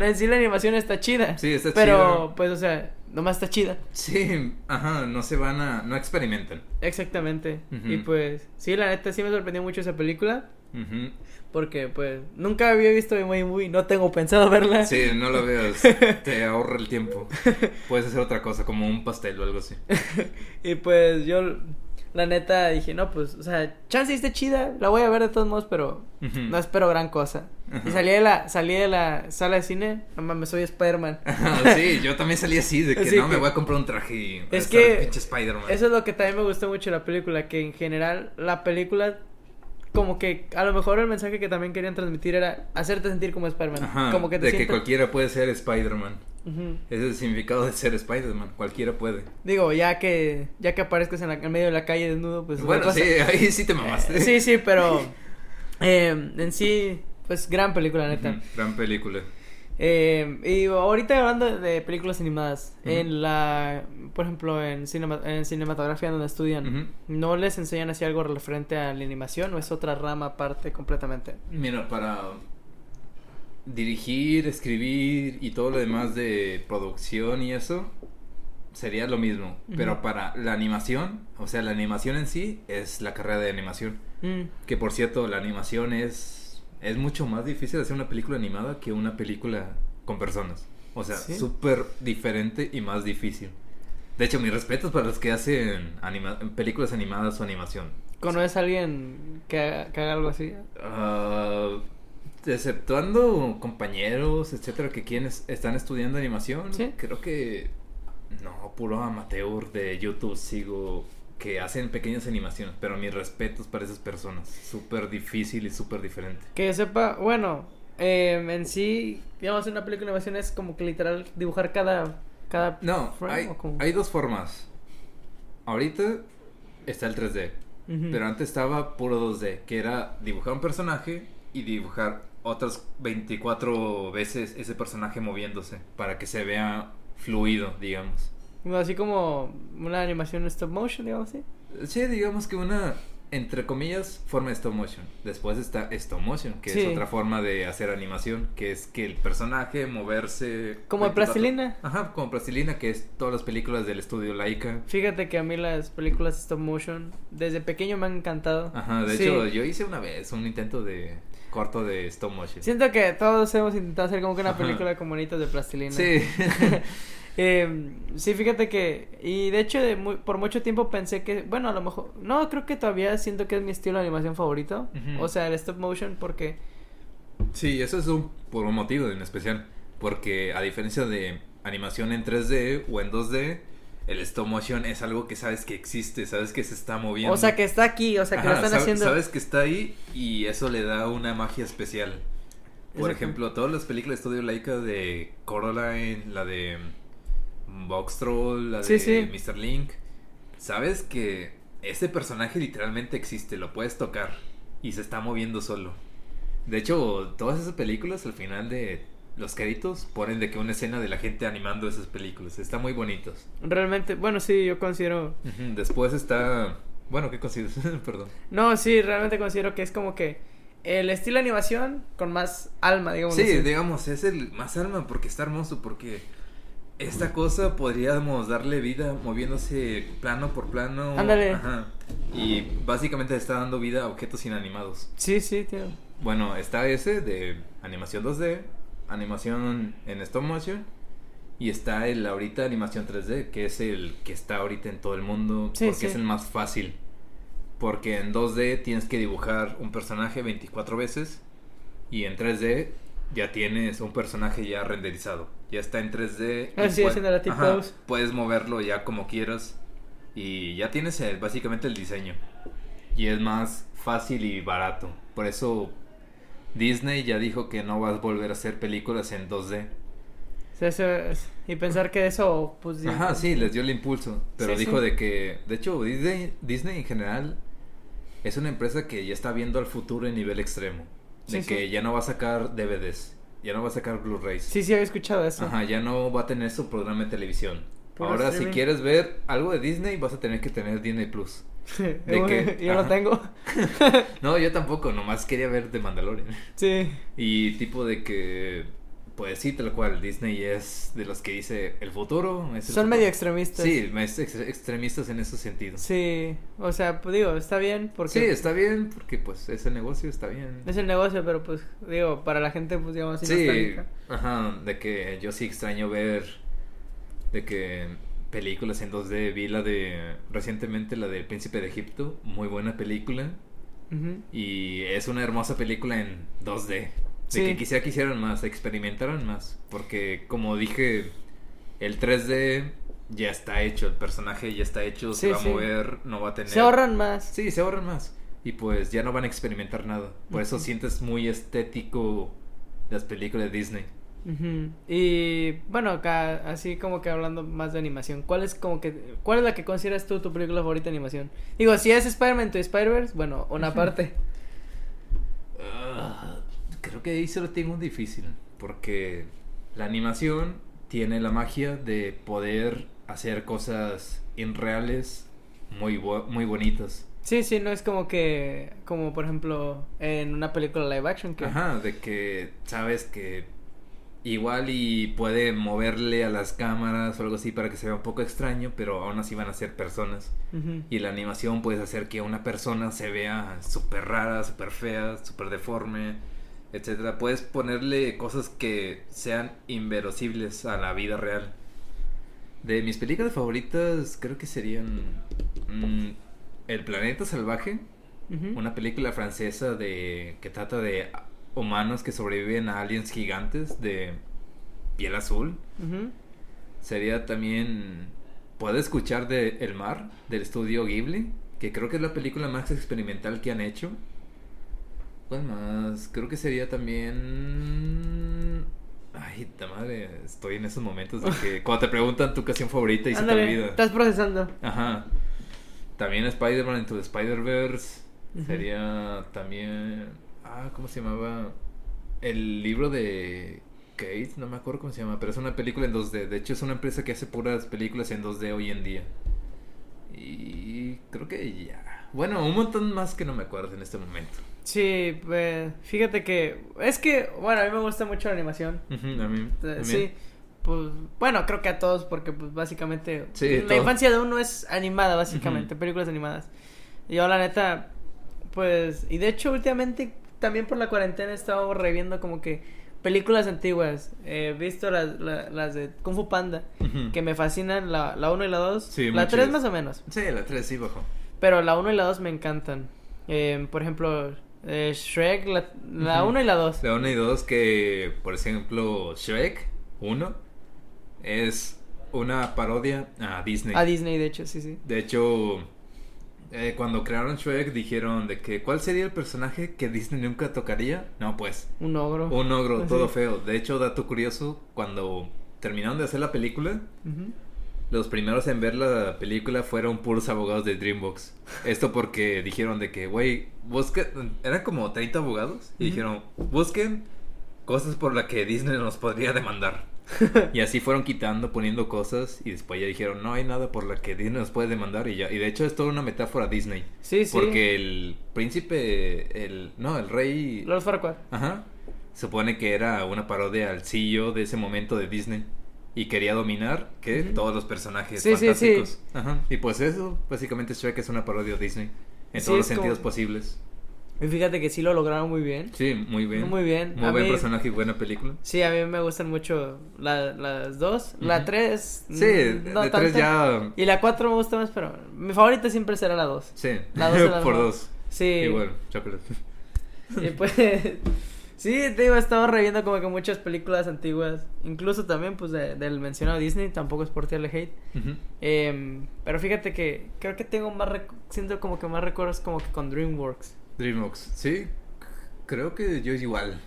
En sí la animación está chida. Sí, está pero, chida. pues, o sea, nomás está chida. Sí, ajá, no se van a, no experimentan. Exactamente. Y pues, sí, la neta sí me sorprendió mucho esa película. Porque, pues, nunca había visto Emoji Movie. No tengo pensado verla. Sí, no lo veas, te ahorra el tiempo. Puedes hacer otra cosa, como un pastel o algo así. Y pues, yo, la neta, dije, no, pues, o sea, chance esté chida. La voy a ver de todos modos, pero no espero gran cosa. Y salí de la, salí de la sala de cine. No mames, soy Spider-Man. Sí, yo también salí así, de que Así no, me voy a comprar un traje y Es que pinche Spider-Man. Eso es lo que también me gustó mucho de la película, que en general la película como que a lo mejor el mensaje que también querían transmitir era hacerte sentir como Spider-Man, como que te de que cualquiera puede ser Spider-Man. Ese es el significado de ser Spider-Man, cualquiera puede. Digo, ya que ya que aparezcas en, la- en medio de la calle desnudo, pues es bueno, sí, ahí sí te mamaste. Eh, sí, sí, pero eh, en sí pues gran película, neta. Gran película. Eh, y ahorita hablando de películas animadas, en la, por ejemplo, en, cinema- en cinematografía donde estudian. ¿no les enseñan así algo referente a la animación o es otra rama aparte completamente? Mira, para dirigir, escribir y todo lo demás de producción y eso, sería lo mismo. Pero para la animación, o sea, la animación en sí es la carrera de animación. Mm, Que por cierto, la animación es, es mucho más difícil hacer una película animada que una película con personas. O sea, ¿Sí? súper diferente y más difícil. De hecho, mis respetos para los que hacen anima- películas animadas o animación. ¿Conoces a alguien que haga, que haga algo así? Ah, exceptuando compañeros, etcétera, que quienes están estudiando animación, Sí. creo que no, puro amateur de YouTube sigo que hacen pequeñas animaciones, pero mis respetos para esas personas, súper difícil y súper diferente. Que yo sepa, bueno, eh, en sí, digamos, una película de animación es como que literal dibujar cada... cada No, frame, hay, hay dos formas. Ahorita está el 3D, Ujú. pero antes estaba puro 2D, que era dibujar un personaje y dibujar otras 24 veces ese personaje moviéndose para que se vea fluido, digamos. Así como una animación stop motion, digamos así. Sí, digamos que una entre comillas, forma de stop motion. Después está stop motion, que Sí. es otra forma de hacer animación, que es que el personaje moverse... Como de 24 plastilina. Ajá, como plastilina, que es todas las películas del estudio Laika. Fíjate que a mí las películas stop motion desde pequeño me han encantado. Ajá, de Sí. hecho, yo hice una vez un intento de corto de stop motion. Siento que todos hemos intentado hacer como que una Ajá. película con monitos de plastilina. Sí. Eh, sí, fíjate que. Y de hecho, de por mucho tiempo pensé que. Bueno, a lo mejor. No, creo que todavía siento que es mi estilo de animación favorito. O sea, el stop motion, porque. Sí, eso es un, por un motivo en especial. Porque a diferencia de animación en 3D o en 2D, el stop motion es algo que sabes que existe, sabes que se está moviendo. O sea, que está aquí, o sea, que Ajá, lo están sab- haciendo. Sabes que está ahí y eso le da una magia especial. Por ejemplo, todas las películas de Estudio Laika de Coraline, la de Box Troll, la de sí. Mr. Link, sabes que ese personaje literalmente existe, lo puedes tocar y se está moviendo solo. De hecho, todas esas películas al final de los créditos ponen de que una escena de la gente animando esas películas, están muy bonitos. Realmente, bueno, sí, yo considero. Después está, bueno, ¿qué consideras? Perdón. No, sí, realmente considero que es como que el estilo de animación con más alma, digamos. Sí, así. digamos, es el más alma porque está hermoso, porque esta cosa podríamos darle vida moviéndose plano por plano. Ándale. Ajá. Y básicamente está dando vida a objetos inanimados. Sí, sí, tío. Bueno, está ese de animación 2D, animación en stop motion. Y está el ahorita animación 3D, que es el que está ahorita en todo el mundo, Sí, porque sí. es el más fácil. Porque en 2D tienes que dibujar un personaje 24 veces y en 3D ya tienes un personaje ya renderizado. Ya está en 3D. y Ah, sí, pue- haciendo la Ajá. Puedes moverlo ya como quieras y ya tienes el- básicamente el diseño. Y es más fácil y barato. Por eso Disney ya dijo que no vas a volver a hacer películas en 2D. O sea, eso es- y pensar que eso, pues. Ajá, sí, les dio el impulso. Pero Sí, dijo sí. de que, de hecho, Disney, Disney en general es una empresa que ya está viendo al futuro en nivel extremo. De Sí, que ya no va a sacar DVDs, ya no va a sacar Blu-rays. Sí, sí, había escuchado eso. Ajá, ya no va a tener su programa de televisión. Puro Ahora, streaming. si quieres ver algo de Disney, vas a tener que tener Disney Plus. de que- Yo lo ajá. tengo. No, yo tampoco, nomás quería ver The Mandalorian. Sí. Y tipo de que, pues sí, tal cual, Disney es de los que dice el futuro. es el Son futuro". medio extremistas. Sí, es ex- extremistas en ese sentido. Sí. Sí, o sea, pues digo, está bien porque está bien, porque pues ese negocio está bien. es el negocio, pero pues digo, para la gente, pues digamos, Sí, ajá, de que yo sí extraño ver de que películas en 2D, vi la de recientemente la del Príncipe de Egipto, muy buena película Ujú. y es una hermosa película en 2D. De que quisiera que hicieran más, experimentaran más, porque como dije, el 3D ya está hecho, el personaje ya está hecho, se Sí, va a mover, no va a tener Se ahorran más. Sí, se ahorran más. Y pues ya no van a experimentar nada. Por eso sientes muy estético las películas de Disney. Y bueno, acá así como que hablando más de animación, ¿cuál es como que cuál es la que consideras tú tu película favorita de animación? Digo, si es Spider-Man to Spider-Verse, bueno, una parte. Creo que ahí se lo tengo difícil. Porque la animación tiene la magia de poder hacer cosas irreales muy, bo- muy bonitas. Sí, sí, no es como que como por ejemplo en una película live action que Ajá, de que sabes que igual y puede moverle a las cámaras o algo así para que se vea un poco extraño, pero aún así van a ser personas. Y la animación puedes hacer que una persona se vea súper rara, súper fea, súper deforme, etcétera. Puedes ponerle cosas que sean inverosibles a la vida real. De mis películas favoritas creo que serían mm, El planeta salvaje, una película francesa de que trata de humanos que sobreviven a aliens gigantes de piel azul. Sería también Puedo escuchar de El mar del estudio Ghibli, que creo que es la película más experimental que han hecho. ¿Cuál más? Creo que sería también Ay, ta madre, estoy en esos momentos de que cuando te preguntan tu canción favorita y se te Ándale, olvida. estás procesando. Ajá. También Spider-Man Into the Spider-Verse. Sería también. Ah, ¿cómo se llamaba? El libro de Kate, no me acuerdo cómo se llama, pero es una película en 2D. De hecho, es una empresa que hace puras películas en 2D hoy en día. Y creo que ya. Bueno, un montón más que no me acuerdo en este momento. Sí, pues, fíjate que es que, bueno, a mí me gusta mucho la animación. A mí Eh. Sí, pues, bueno, creo que a todos, porque pues básicamente Sí, la todo. infancia de uno es animada, básicamente, películas animadas. Y yo la neta, pues, y de hecho últimamente también por la cuarentena he estado reviendo como que películas antiguas. He visto las, la- las de Kung Fu Panda, que me fascinan, la, la 1 y la 2. Sí, la muy 3 chidas. más o menos, Sí, la 3 sí bajó. pero la 1 y la 2 me encantan. Eh, por ejemplo, eh, Shrek, la, la Ujú. 1 y la 2. La 1 y 2 que, por ejemplo, Shrek 1 es una parodia a Disney. A Disney, de hecho, sí, sí. De hecho, eh, cuando crearon Shrek dijeron de que ¿cuál sería el personaje que Disney nunca tocaría? No, pues, Un ogro. un ogro Sí. todo feo. De hecho, dato curioso, cuando terminaron de hacer la película. Los primeros en ver la película fueron puros abogados de DreamWorks. Esto porque dijeron de que, güey, busquen, eran como 30 abogados y dijeron, busquen cosas por las que Disney nos podría demandar. y así fueron quitando, poniendo cosas y después ya dijeron, no hay nada por la que Disney nos puede demandar y ya. Y de hecho es toda una metáfora Disney. Sí, sí. Porque el príncipe, el, no, el rey... Lord Farquaad. Ajá. Supone que era una parodia al CEO de ese momento de Disney. Y quería dominar que todos los personajes Sí, sí, fantásticos. sí. Ajá. Y pues eso, básicamente Shrek es una parodia de Disney. En todos los como- sentidos posibles. Y fíjate que sí lo lograron muy bien. Sí, muy bien. Muy bien. Muy A buen mí- personaje y buena película. Sí, a mí me gustan mucho la- las dos. La tres. Sí, no tres tanto. ya... Y la cuatro me gusta más, pero mi favorita siempre será la dos. Sí, La dos la por dos. Sí. Igual, chocolate. Y pues. Sí, te digo, he estado reviendo como que muchas películas antiguas. Incluso también, pues, de- del mencionado Disney. Tampoco es por tirarle hate. Em, pero fíjate que creo que tengo más. Siento como que más recuerdos como que con Dreamworks. DreamWorks. Sí, creo que yo igual.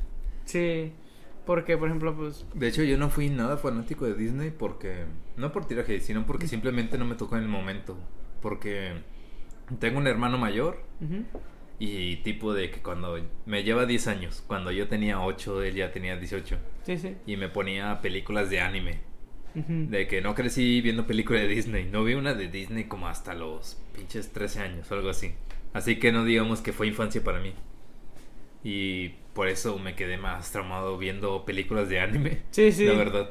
Sí. Porque, por ejemplo, pues. De hecho, yo no fui nada fanático de Disney porque. No por tiraje, sino porque simplemente no me tocó en el momento. Porque tengo un hermano mayor. Y tipo de que cuando me lleva 10 años, cuando yo tenía 8, él ya tenía 18. Sí, sí. Y me ponía películas de anime. De que no crecí viendo películas de Disney. No vi una de Disney como hasta los pinches 13 años o algo así. Así que no digamos que fue infancia para mí. Y por eso me quedé más traumado viendo películas de anime. Sí, sí. La verdad.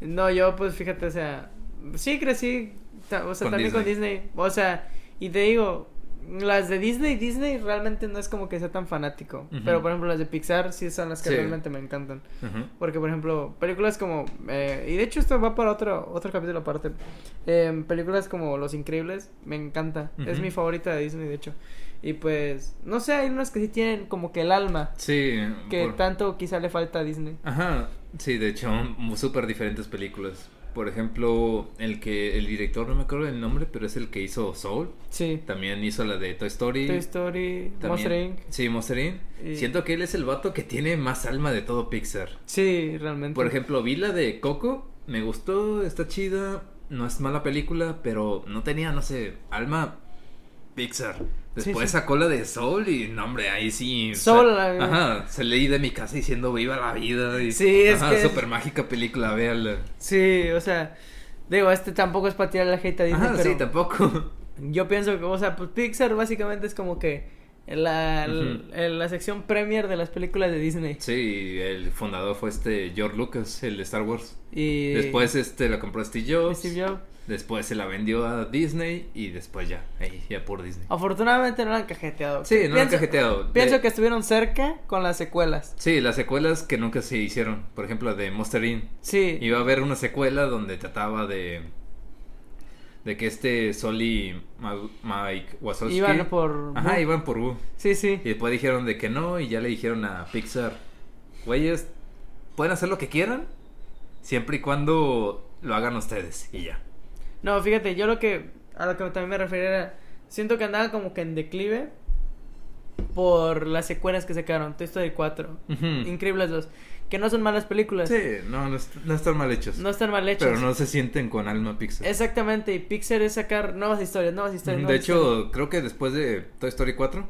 No, yo pues fíjate, o sea, sí crecí, o sea, Con también con Disney, o sea, y te digo, las de Disney, Disney realmente no es como que sea tan fanático, pero por ejemplo las de Pixar sí son las que Sí. realmente me encantan, porque por ejemplo, películas como, eh, y de hecho esto va para otro, otro capítulo aparte, em, películas como Los Increíbles, me encanta, es mi favorita de Disney de hecho, y pues, no sé, hay unas que sí tienen como que el alma, Sí. que por- tanto quizá le falta a Disney. Ajá. Sí, de hecho, súper diferentes películas. Por ejemplo, el que el director, no me acuerdo el nombre, pero es el que hizo Soul. Sí, También hizo la de Toy Story. Toy Story, También- Monster Inc. Sí, Monster Inc. Y- Siento que él es el vato que tiene más alma de todo Pixar. Sí, realmente. Por ejemplo, vi la de Coco, me gustó, está chida, no es mala película, pero no tenía, no sé, alma Pixar. Después sí. sacó la de Soul y, no, hombre, ahí sí. Soul, o sea, Ajá, salí de mi casa diciendo viva la vida. Y, Sí, es ajá, que- súper mágica película, véala. Sí, o sea, digo, este tampoco es para tirar la hate a Disney, Ajá, pero sí, tampoco. yo pienso que, o sea, pues Pixar básicamente es como que la, la sección premier de las películas de Disney. Sí, el fundador fue este George Lucas, el de Star Wars. Y Después este la compró Steve Jobs. Steve Jobs. Después se la vendió a Disney y después ya, ahí, ya por Disney. Afortunadamente no la han cajeteado. Sí, no la han cajeteado. Pienso De- que estuvieron cerca con las secuelas. Sí, las secuelas que nunca se hicieron. Por ejemplo, de Monster Inc. Sí. Iba a haber una secuela donde trataba de. De que este Soli Mike Wazowski. Iban por... Ajá, iban por Wu. Sí, sí. Y después dijeron de que no. Y ya le dijeron a Pixar: Güeyes, pueden hacer lo que quieran. Siempre y cuando lo hagan ustedes. Y ya. No, fíjate, yo lo que a lo que también me refería era siento que andaba como que en declive por las secuelas que sacaron, Toy Story 4, Ujú. Increíbles 2, que no son malas películas. Sí, no, no, est- no están mal hechos. No están mal hechas. pero no se sienten con alma Pixar. Exactamente, y Pixar es sacar nuevas historias, nuevas historias. De nuevas historias. hecho, creo que después de Toy Story 4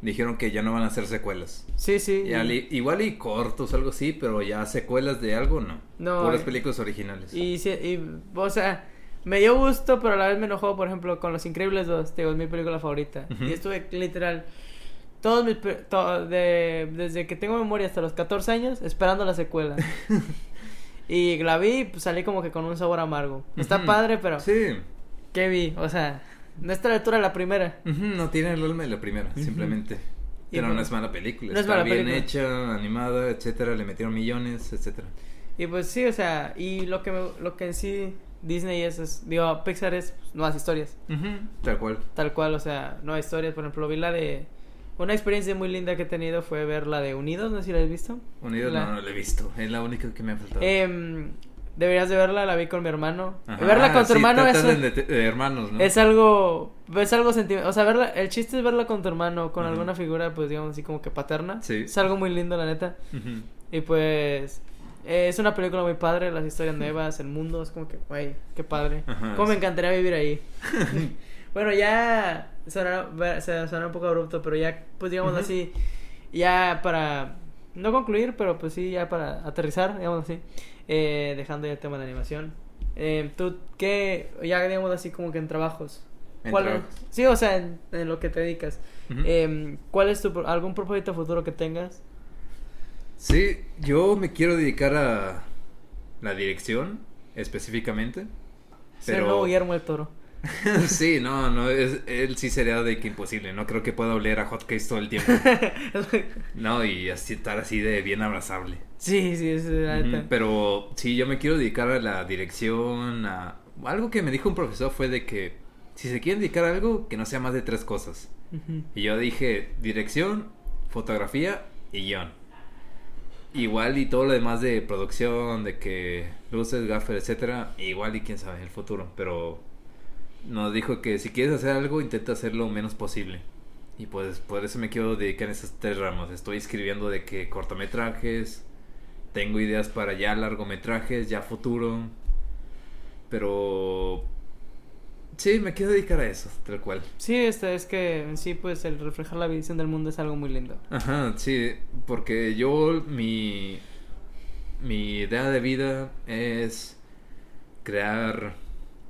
dijeron que ya no van a hacer secuelas. Sí, sí. Y- igual y cortos, algo así, pero ya secuelas de algo no. No, Puras películas originales. Y, y, o sea, me dio gusto, pero a la vez me enojó, por ejemplo, con Los Increíbles 2, digo, es mi película favorita. Ujú. Y estuve literal todos mis pe- to- de, desde que tengo memoria hasta los 14 años esperando la secuela. y la vi, pues salí como que con un sabor amargo. Está padre, pero Sí. ¿qué vi? O sea, no está a la altura de la primera. No tiene el alma de la primera, Ujú. simplemente. Y Pero bueno, no es mala película. no es Está mala bien película. hecha, animada, etcétera. Le metieron millones, etcétera. Y pues sí, o sea, y lo que, me- lo que en sí Disney es, es- digo, Pixar es pues, nuevas historias. Tal cual. Tal cual, o sea, nuevas historias. Por ejemplo, vi la de. Una experiencia muy linda que he tenido fue ver la de Unidos, no sé si la has visto. Unidos La- no, no la he visto. Es la única que me ha faltado. Em, deberías de verla, la vi con mi hermano. Ajá, verla con tu sí, hermano es, tratan de, de hermanos, ¿no? es algo. Es algo sentimental. O sea, verla, el chiste es verla con tu hermano, con alguna figura, pues digamos así como que paterna. Sí. Es algo muy lindo, la neta. Y pues. eh, es una película muy padre, las historias nuevas, el mundo, es como que, güey, qué padre. Ajá, Cómo me encantaría vivir ahí. bueno, ya se sonará un poco abrupto, pero ya, pues digamos Ujú. así, ya para, no concluir, pero pues sí, ya para aterrizar, digamos así, eh, dejando ya el tema de animación. Eh, ¿Tú qué, ya digamos así como que en trabajos? En ¿Cuál trabajos. sí, o sea, en, en lo que te dedicas. Ujú. Em, ¿Cuál es tu, algún propósito futuro que tengas? Sí, yo me quiero dedicar a la dirección, específicamente. Ser Pero- nuevo Guillermo del Toro. sí, no, no, es, él sí sería de que imposible. No creo que pueda oler a hotcakes todo el tiempo. No, y así estar así de bien abrazable. sí, sí, es neta. Pero sí, yo me quiero dedicar a la dirección, a... Algo que me dijo un profesor fue de que si se quieren dedicar a algo, que no sea más de tres cosas. Y yo dije dirección, fotografía y guion. Igual y todo lo demás de producción, de que luces, gaffer, etcétera, igual y quién sabe el futuro, pero nos dijo que si quieres hacer algo intenta hacerlo lo menos posible. Y pues por eso me quiero dedicar en esas tres ramas. Estoy escribiendo de que cortometrajes, tengo ideas para ya largometrajes, ya futuro. Pero sí, me quiero dedicar a eso, tal cual. Sí, este, es que en sí, pues el reflejar la visión del mundo es algo muy lindo. Ajá, sí, porque yo mi mi idea de vida es crear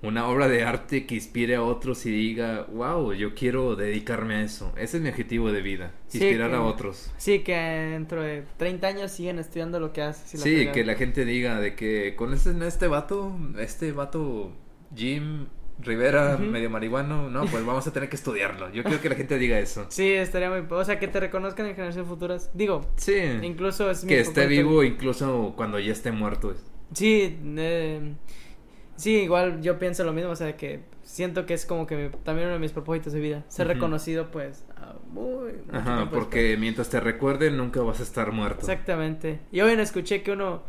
una obra de arte que inspire a otros y diga, wow, yo quiero dedicarme a eso. Ese es mi objetivo de vida, Sí, inspirar que- a otros. Sí, que dentro de 30 años siguen estudiando lo que haces. Sí, que la gente diga de que con este, este vato, este vato Jim Rivera, Ujú. medio marihuano, no, pues vamos a tener que estudiarlo. Yo quiero que la gente diga eso. Sí, estaría muy... O sea, que te reconozcan en generaciones futuras. Digo, Sí. incluso es mi que esté vivo incluso cuando ya esté muerto. Sí, eh, sí, igual yo pienso lo mismo, o sea, que siento que es como que mi- también uno de mis propósitos de vida. Ser reconocido, pues, muy mucho Ajá, tiempo porque mientras te recuerden nunca vas a estar muerto. Exactamente. Y hoy escuché que uno,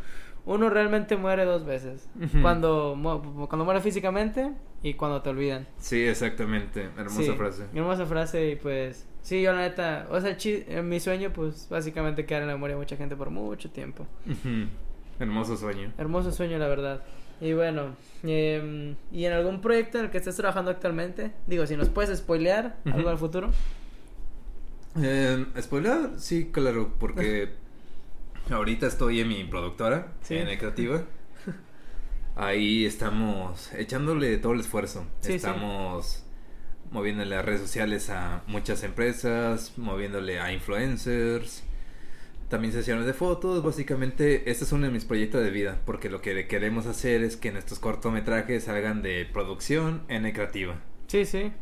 uno realmente muere dos veces. Cuando, mu- cuando muere físicamente y cuando te olvidan. Sí, exactamente. Hermosa Sí, frase. Hermosa frase y pues, sí, yo la neta, o sea, en mi sueño, pues, básicamente quedar en la memoria de mucha gente por mucho tiempo. Hermoso sueño. Hermoso sueño, la verdad. Y bueno, em, ¿y en algún proyecto en el que estés trabajando actualmente? Digo, si nos puedes spoilear algo al futuro. Eh, ¿Spoiler? Sí, claro, porque ahorita estoy en mi productora, Sí. en Creativa. Ahí estamos echándole todo el esfuerzo. Sí, sí. estamos moviéndole a redes sociales a muchas empresas, moviéndole a influencers, también sesiones de fotos. Básicamente, este es uno de mis proyectos de vida, porque lo que queremos hacer es que nuestros cortometrajes salgan de producción en Creativa. Sí, sí.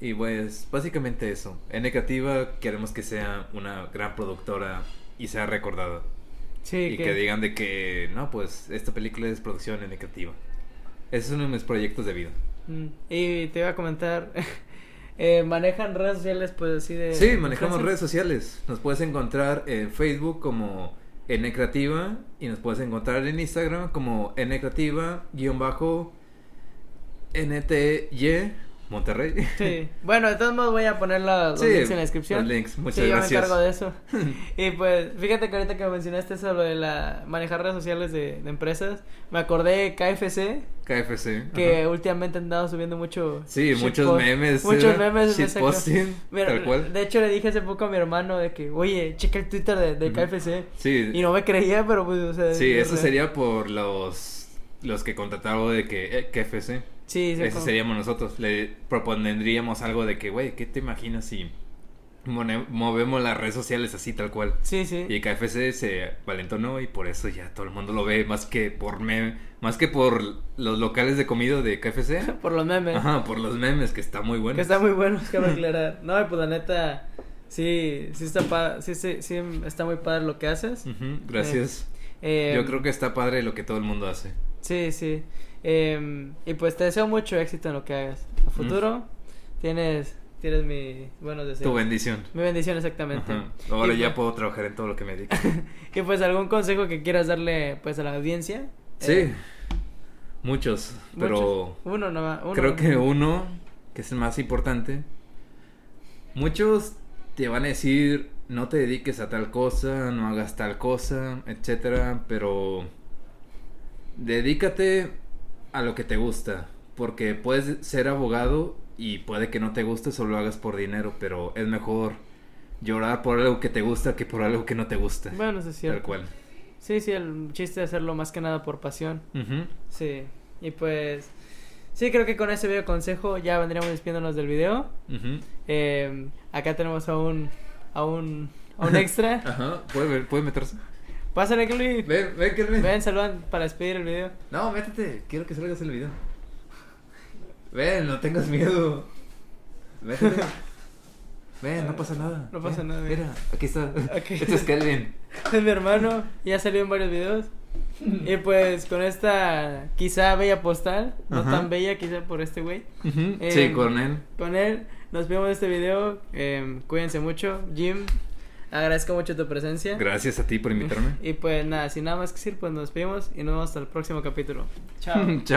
Y pues básicamente eso. N Creativa queremos que sea una gran productora y sea recordada. Sí, y que... que, digan de que, no, pues esta película es producción N Creativa. Ese es uno de mis proyectos de vida. Mm, Y te iba a comentar, eh, manejan redes sociales, pues así de... Sí, manejamos redes sociales. Nos puedes encontrar en Facebook como N Creativa y nos puedes encontrar en Instagram como N Creativa guion bajo NTY Monterrey. Sí. Bueno, de todos modos voy a poner los Sí, links en la descripción. los links. Muchas sí, yo gracias. me encargo de eso. y pues, fíjate que ahorita que mencionaste eso lo de la manejar redes sociales de, de empresas, me acordé de KFC, KFC. que ajá. últimamente han andado subiendo mucho Sí, muchos memes. Muchos ¿eh? memes. Shitposting, Mira, tal cual. De hecho, le dije hace poco a mi hermano de que, oye, checa el Twitter de. KFC. Sí, Y no me creía, pero pues, o sea... sí, es eso sería por los los que contrataron de que eh, KFC. Sí, sí, Ese seríamos nosotros. Le propondríamos algo de que, güey, ¿qué te imaginas si movemos las redes sociales así tal cual? Sí, sí. Y KFC se valentonó y por eso ya todo el mundo lo ve más que por meme, más que por los locales de comida de KFC. Por los memes. Ajá, por los memes que está muy bueno. Que está muy bueno, cabe aclarar. No, pues la neta, sí, sí está, pa- sí, sí, sí está muy padre lo que haces. Gracias. Eh, Yo creo que está padre lo que todo el mundo hace. Sí, sí. Eh, y pues te deseo mucho éxito en lo que hagas. A futuro tienes, tienes mi buenos deseos. Tu bendición. Mi bendición exactamente. Ajá. Ahora Y ya pues- puedo trabajar en todo lo que me dedico. Y pues algún consejo que quieras darle pues a la audiencia. Sí, Eh, muchos, pero muchos. Uno nomás. Uno. creo que uno, que es el más importante, muchos te van a decir no te dediques a tal cosa, no hagas tal cosa, etcétera, pero dedícate a lo que te gusta, porque puedes ser abogado y puede que no te guste, solo lo hagas por dinero, pero es mejor llorar por algo que te gusta que por algo que no te gusta. Bueno, eso es cierto. Tal cual. Sí, sí, el chiste es hacerlo más que nada por pasión. Ujú. Sí. Y pues. Sí, creo que con ese video consejo ya vendríamos despidiéndonos del video. Eh, acá tenemos a un. a un. a un extra. Ajá, ¿puede, puede meterse? Pásale, Kelly. Ven, ven, Kelvin. Ven, saludan para despedir el video. No, métete, quiero que salgas el video. Ven, no tengas miedo. Métete. Ven, no pasa nada. No pasa Ven, nada. Mira, aquí está. Ok. Este es Kelvin. Es mi hermano, ya salió en varios videos. Y pues con esta quizá bella postal, no Ajá. tan bella quizá por este güey. Eh, sí, con él. Con él nos vemos en este video. eh, cuídense mucho. Jim, agradezco mucho tu presencia. Gracias a ti por invitarme. Y pues nada, sin nada más que decir, pues nos despedimos y nos vemos hasta el próximo capítulo. Chao. Chao.